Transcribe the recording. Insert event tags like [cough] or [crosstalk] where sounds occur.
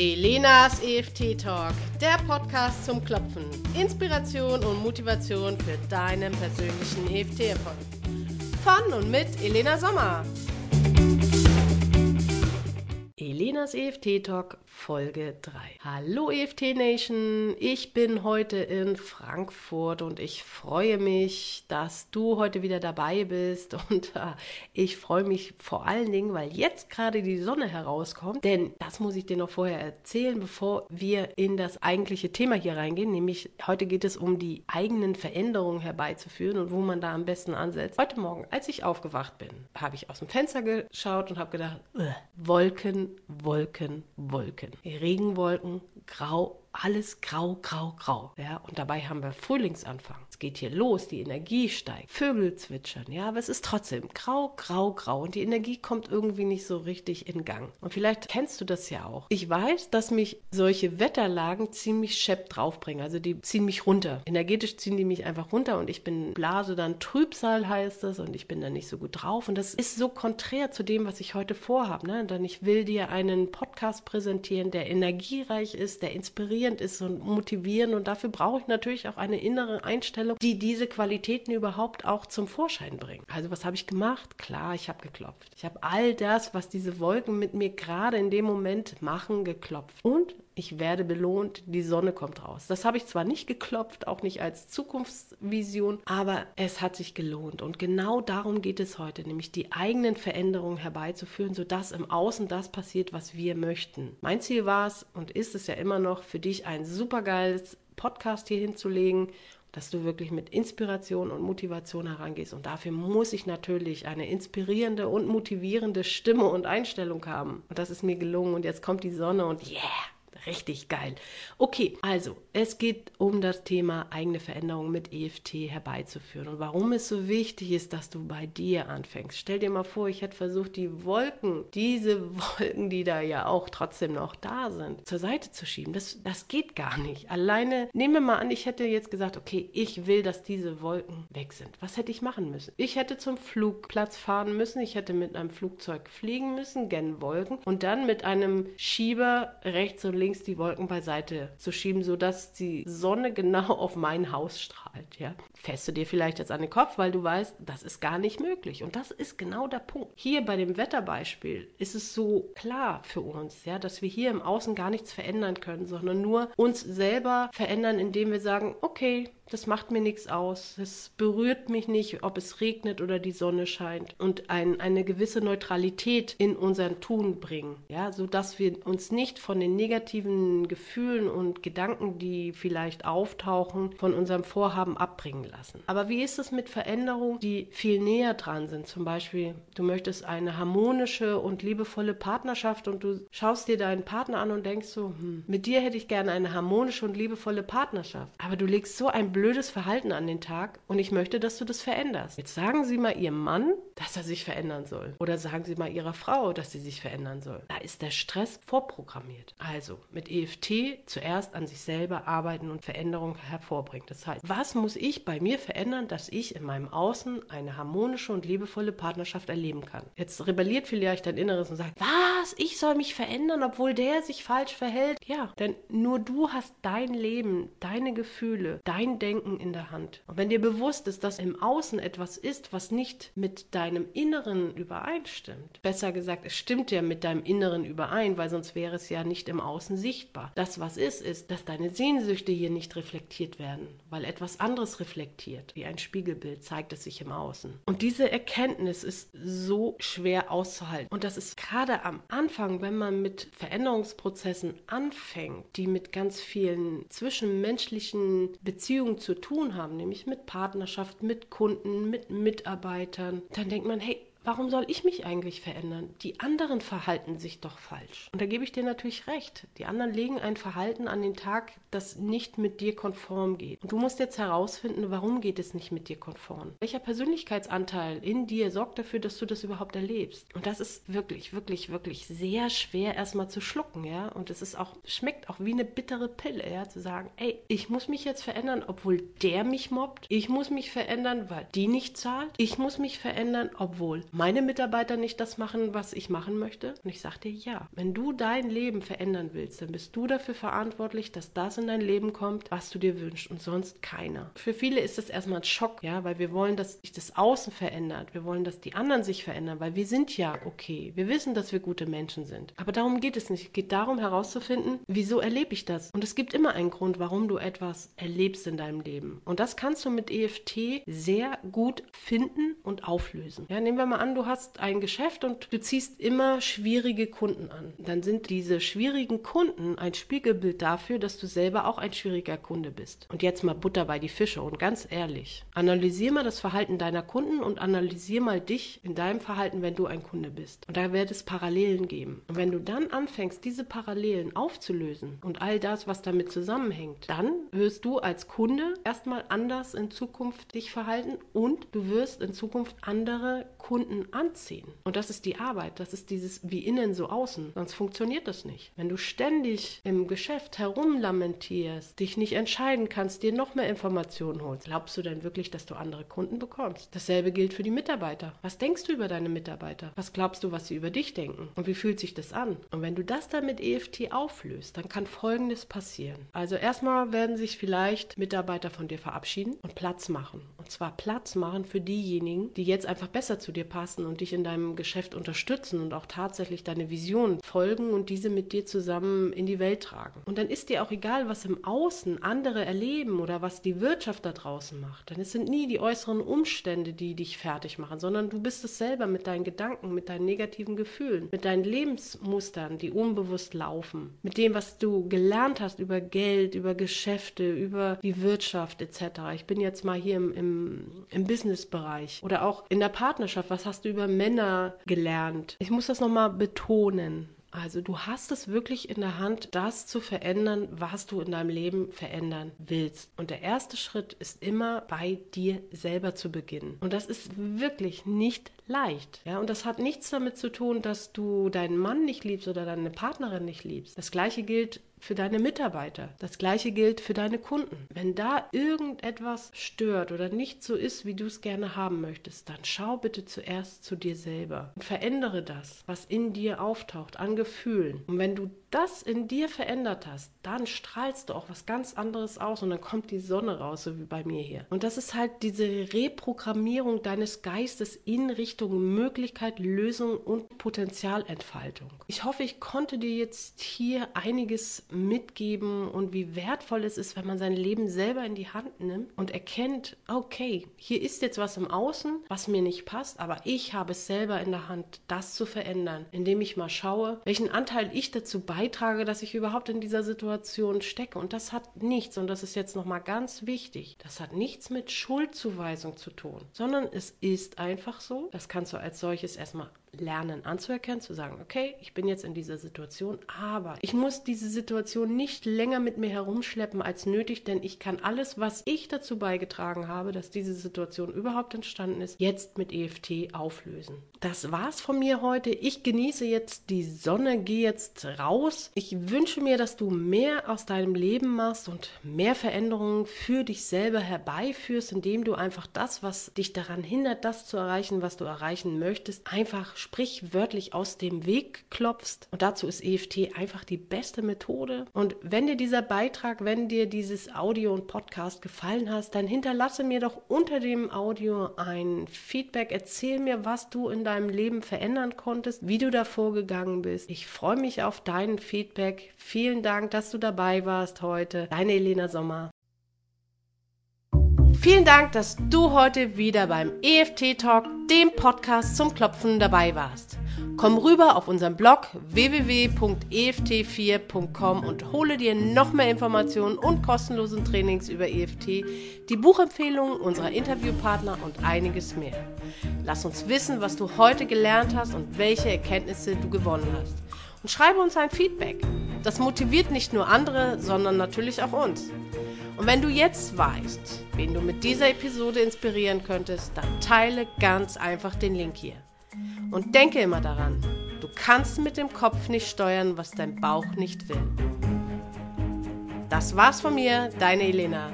Elenas EFT Talk, der Podcast zum Klopfen. Inspiration und Motivation für deinen persönlichen EFT-Erfolg. Von und mit Elena Sommer. Elenas EFT Talk Folge 3. Hallo EFT Nation, ich bin heute in Frankfurt und ich freue mich, dass du heute wieder dabei bist [laughs] und äh, ich freue mich vor allen Dingen, weil jetzt gerade die Sonne herauskommt, denn das muss ich dir noch vorher erzählen, bevor wir in das eigentliche Thema hier reingehen, nämlich heute geht es um die eigenen Veränderungen herbeizuführen und wo man da am besten ansetzt. Heute Morgen, als ich aufgewacht bin, habe ich aus dem Fenster geschaut und habe gedacht, Wolken, Wolken, Wolken. Wolken. Regenwolken, grau, alles grau, grau, grau. Ja, und dabei haben wir Frühlingsanfang. Es geht hier los, die Energie steigt, Vögel zwitschern, ja, aber es ist trotzdem grau, grau, grau und die Energie kommt irgendwie nicht so richtig in Gang. Und vielleicht kennst du das ja auch. Ich weiß, dass mich solche Wetterlagen ziemlich schepp draufbringen, also die ziehen mich runter. Energetisch ziehen die mich einfach runter und ich bin blase dann Trübsal heißt es und ich bin dann nicht so gut drauf und das ist so konträr zu dem, was ich heute vorhabe, ne? Denn ich will dir einen Podcast präsentieren, der energiereich ist, der inspirierend ist und motivierend und dafür brauche ich natürlich auch eine innere Einstellung die diese Qualitäten überhaupt auch zum Vorschein bringen. Also was habe ich gemacht? Klar, ich habe geklopft. Ich habe all das, was diese Wolken mit mir gerade in dem Moment machen, geklopft. Und ich werde belohnt, die Sonne kommt raus. Das habe ich zwar nicht geklopft, auch nicht als Zukunftsvision, aber es hat sich gelohnt. Und genau darum geht es heute, nämlich die eigenen Veränderungen herbeizuführen, sodass im Außen das passiert, was wir möchten. Mein Ziel war es und ist es ja immer noch, für dich ein supergeiles Podcast hier hinzulegen dass du wirklich mit Inspiration und Motivation herangehst. Und dafür muss ich natürlich eine inspirierende und motivierende Stimme und Einstellung haben. Und das ist mir gelungen. Und jetzt kommt die Sonne und yeah! Richtig geil. Okay, also es geht um das Thema eigene Veränderungen mit EFT herbeizuführen und warum es so wichtig ist, dass du bei dir anfängst. Stell dir mal vor, ich hätte versucht, die Wolken, diese [laughs] Wolken, die da ja auch trotzdem noch da sind, zur Seite zu schieben. Das, das geht gar nicht. Alleine, nehmen wir mal an, ich hätte jetzt gesagt, okay, ich will, dass diese Wolken weg sind. Was hätte ich machen müssen? Ich hätte zum Flugplatz fahren müssen, ich hätte mit einem Flugzeug fliegen müssen, gen Wolken und dann mit einem Schieber rechts und links links die Wolken beiseite zu schieben, sodass die Sonne genau auf mein Haus strahlt. Ja? Fährst du dir vielleicht jetzt an den Kopf, weil du weißt, das ist gar nicht möglich. Und das ist genau der Punkt. Hier bei dem Wetterbeispiel ist es so klar für uns, ja, dass wir hier im Außen gar nichts verändern können, sondern nur uns selber verändern, indem wir sagen, okay, das macht mir nichts aus. Es berührt mich nicht, ob es regnet oder die Sonne scheint. Und ein, eine gewisse Neutralität in unseren Tun bringen. Ja, sodass wir uns nicht von den negativen Gefühlen und Gedanken, die vielleicht auftauchen, von unserem Vorhaben abbringen lassen. Aber wie ist es mit Veränderungen, die viel näher dran sind? Zum Beispiel, du möchtest eine harmonische und liebevolle Partnerschaft und du schaust dir deinen Partner an und denkst so, hm, mit dir hätte ich gerne eine harmonische und liebevolle Partnerschaft. Aber du legst so ein blödes Verhalten an den Tag und ich möchte, dass du das veränderst. Jetzt sagen Sie mal Ihrem Mann, dass er sich verändern soll. Oder sagen Sie mal Ihrer Frau, dass sie sich verändern soll. Da ist der Stress vorprogrammiert. Also mit EFT zuerst an sich selber arbeiten und Veränderung hervorbringen. Das heißt, was muss ich bei mir verändern, dass ich in meinem Außen eine harmonische und liebevolle Partnerschaft erleben kann? Jetzt rebelliert vielleicht dein Inneres und sagt, was? Ich soll mich verändern, obwohl der sich falsch verhält? Ja, denn nur du hast dein Leben, deine Gefühle, dein Denken in der Hand. Und wenn dir bewusst ist, dass im Außen etwas ist, was nicht mit deinem Inneren übereinstimmt, besser gesagt, es stimmt ja mit deinem Inneren überein, weil sonst wäre es ja nicht im Außen sichtbar. Das, was ist, ist, dass deine Sehnsüchte hier nicht reflektiert werden, weil etwas anderes reflektiert. Wie ein Spiegelbild zeigt es sich im Außen. Und diese Erkenntnis ist so schwer auszuhalten. Und das ist gerade am Anfang, wenn man mit Veränderungsprozessen anfängt, die mit ganz vielen zwischenmenschlichen Beziehungen zu tun haben, nämlich mit Partnerschaft, mit Kunden, mit Mitarbeitern, dann denkt man, hey, Warum soll ich mich eigentlich verändern? Die anderen verhalten sich doch falsch. Und da gebe ich dir natürlich recht. Die anderen legen ein Verhalten an den Tag, das nicht mit dir konform geht. Und du musst jetzt herausfinden, warum geht es nicht mit dir konform? Welcher Persönlichkeitsanteil in dir sorgt dafür, dass du das überhaupt erlebst? Und das ist wirklich, wirklich, wirklich sehr schwer erstmal zu schlucken, ja? Und es ist auch, schmeckt auch wie eine bittere Pille, ja? Zu sagen, ey, ich muss mich jetzt verändern, obwohl der mich mobbt. Ich muss mich verändern, weil die nicht zahlt. Ich muss mich verändern, obwohl meine Mitarbeiter nicht das machen, was ich machen möchte? Und ich sagte ja. Wenn du dein Leben verändern willst, dann bist du dafür verantwortlich, dass das in dein Leben kommt, was du dir wünschst und sonst keiner. Für viele ist das erstmal ein Schock, ja, weil wir wollen, dass sich das Außen verändert. Wir wollen, dass die anderen sich verändern, weil wir sind ja okay. Wir wissen, dass wir gute Menschen sind. Aber darum geht es nicht. Es geht darum herauszufinden, wieso erlebe ich das? Und es gibt immer einen Grund, warum du etwas erlebst in deinem Leben. Und das kannst du mit EFT sehr gut finden und auflösen. Ja, nehmen wir mal an, du hast ein Geschäft und du ziehst immer schwierige Kunden an. Dann sind diese schwierigen Kunden ein Spiegelbild dafür, dass du selber auch ein schwieriger Kunde bist. Und jetzt mal Butter bei die Fische und ganz ehrlich, analysier mal das Verhalten deiner Kunden und analysier mal dich in deinem Verhalten, wenn du ein Kunde bist. Und da wird es Parallelen geben. Und wenn du dann anfängst, diese Parallelen aufzulösen und all das, was damit zusammenhängt, dann wirst du als Kunde erstmal anders in Zukunft dich verhalten und du wirst in Zukunft andere Kunden anziehen. Und das ist die Arbeit, das ist dieses wie innen so außen, sonst funktioniert das nicht. Wenn du ständig im Geschäft herumlamentierst, dich nicht entscheiden kannst, dir noch mehr Informationen holst, glaubst du denn wirklich, dass du andere Kunden bekommst? Dasselbe gilt für die Mitarbeiter. Was denkst du über deine Mitarbeiter? Was glaubst du, was sie über dich denken? Und wie fühlt sich das an? Und wenn du das dann mit EFT auflöst, dann kann Folgendes passieren. Also erstmal werden sich vielleicht Mitarbeiter von dir verabschieden und Platz machen. Und zwar Platz machen für diejenigen, die jetzt einfach besser zu dir passen und dich in deinem Geschäft unterstützen und auch tatsächlich deine Vision folgen und diese mit dir zusammen in die Welt tragen. Und dann ist dir auch egal, was im Außen andere erleben oder was die Wirtschaft da draußen macht. Denn es sind nie die äußeren Umstände, die dich fertig machen, sondern du bist es selber mit deinen Gedanken, mit deinen negativen Gefühlen, mit deinen Lebensmustern, die unbewusst laufen, mit dem, was du gelernt hast über Geld, über Geschäfte, über die Wirtschaft etc. Ich bin jetzt mal hier im, im, im Businessbereich oder auch in der Partnerschaft. Was hast du über Männer gelernt? Ich muss das nochmal betonen. Also du hast es wirklich in der Hand, das zu verändern, was du in deinem Leben verändern willst. Und der erste Schritt ist immer bei dir selber zu beginnen. Und das ist wirklich nicht leicht. Ja, und das hat nichts damit zu tun, dass du deinen Mann nicht liebst oder deine Partnerin nicht liebst. Das gleiche gilt für deine Mitarbeiter. Das gleiche gilt für deine Kunden. Wenn da irgendetwas stört oder nicht so ist, wie du es gerne haben möchtest, dann schau bitte zuerst zu dir selber und verändere das, was in dir auftaucht an Gefühlen. Und wenn du das in dir verändert hast, dann strahlst du auch was ganz anderes aus und dann kommt die Sonne raus, so wie bei mir hier. Und das ist halt diese Reprogrammierung deines Geistes in Richtung Möglichkeit, Lösung und Potenzialentfaltung. Ich hoffe, ich konnte dir jetzt hier einiges mitgeben und wie wertvoll es ist, wenn man sein Leben selber in die Hand nimmt und erkennt, okay, hier ist jetzt was im Außen, was mir nicht passt, aber ich habe es selber in der Hand, das zu verändern, indem ich mal schaue, welchen Anteil ich dazu beitrage, dass ich überhaupt in dieser Situation stecke. Und das hat nichts, und das ist jetzt nochmal ganz wichtig, das hat nichts mit Schuldzuweisung zu tun, sondern es ist einfach so, das kannst du als solches erstmal lernen anzuerkennen, zu sagen, okay, ich bin jetzt in dieser Situation, aber ich muss diese Situation nicht länger mit mir herumschleppen als nötig, denn ich kann alles, was ich dazu beigetragen habe, dass diese Situation überhaupt entstanden ist, jetzt mit EFT auflösen. Das war's von mir heute. Ich genieße jetzt die Sonne, gehe jetzt raus. Ich wünsche mir, dass du mehr aus deinem Leben machst und mehr Veränderungen für dich selber herbeiführst, indem du einfach das, was dich daran hindert, das zu erreichen, was du erreichen möchtest, einfach sprichwörtlich aus dem Weg klopfst. Und dazu ist EFT einfach die beste Methode. Und wenn dir dieser Beitrag, wenn dir dieses Audio und Podcast gefallen hast, dann hinterlasse mir doch unter dem Audio ein Feedback. Erzähl mir, was du in deinem Leben verändern konntest, wie du da vorgegangen bist. Ich freue mich auf dein Feedback. Vielen Dank, dass du dabei warst heute. Deine Elena Sommer. Vielen Dank, dass du heute wieder beim EFT Talk, dem Podcast zum Klopfen, dabei warst. Komm rüber auf unseren Blog www.eft4.com und hole dir noch mehr Informationen und kostenlosen Trainings über EFT, die Buchempfehlungen unserer Interviewpartner und einiges mehr. Lass uns wissen, was du heute gelernt hast und welche Erkenntnisse du gewonnen hast. Und schreibe uns ein Feedback. Das motiviert nicht nur andere, sondern natürlich auch uns. Und wenn du jetzt weißt, wen du mit dieser Episode inspirieren könntest, dann teile ganz einfach den Link hier. Und denke immer daran, du kannst mit dem Kopf nicht steuern, was dein Bauch nicht will. Das war's von mir, deine Elena.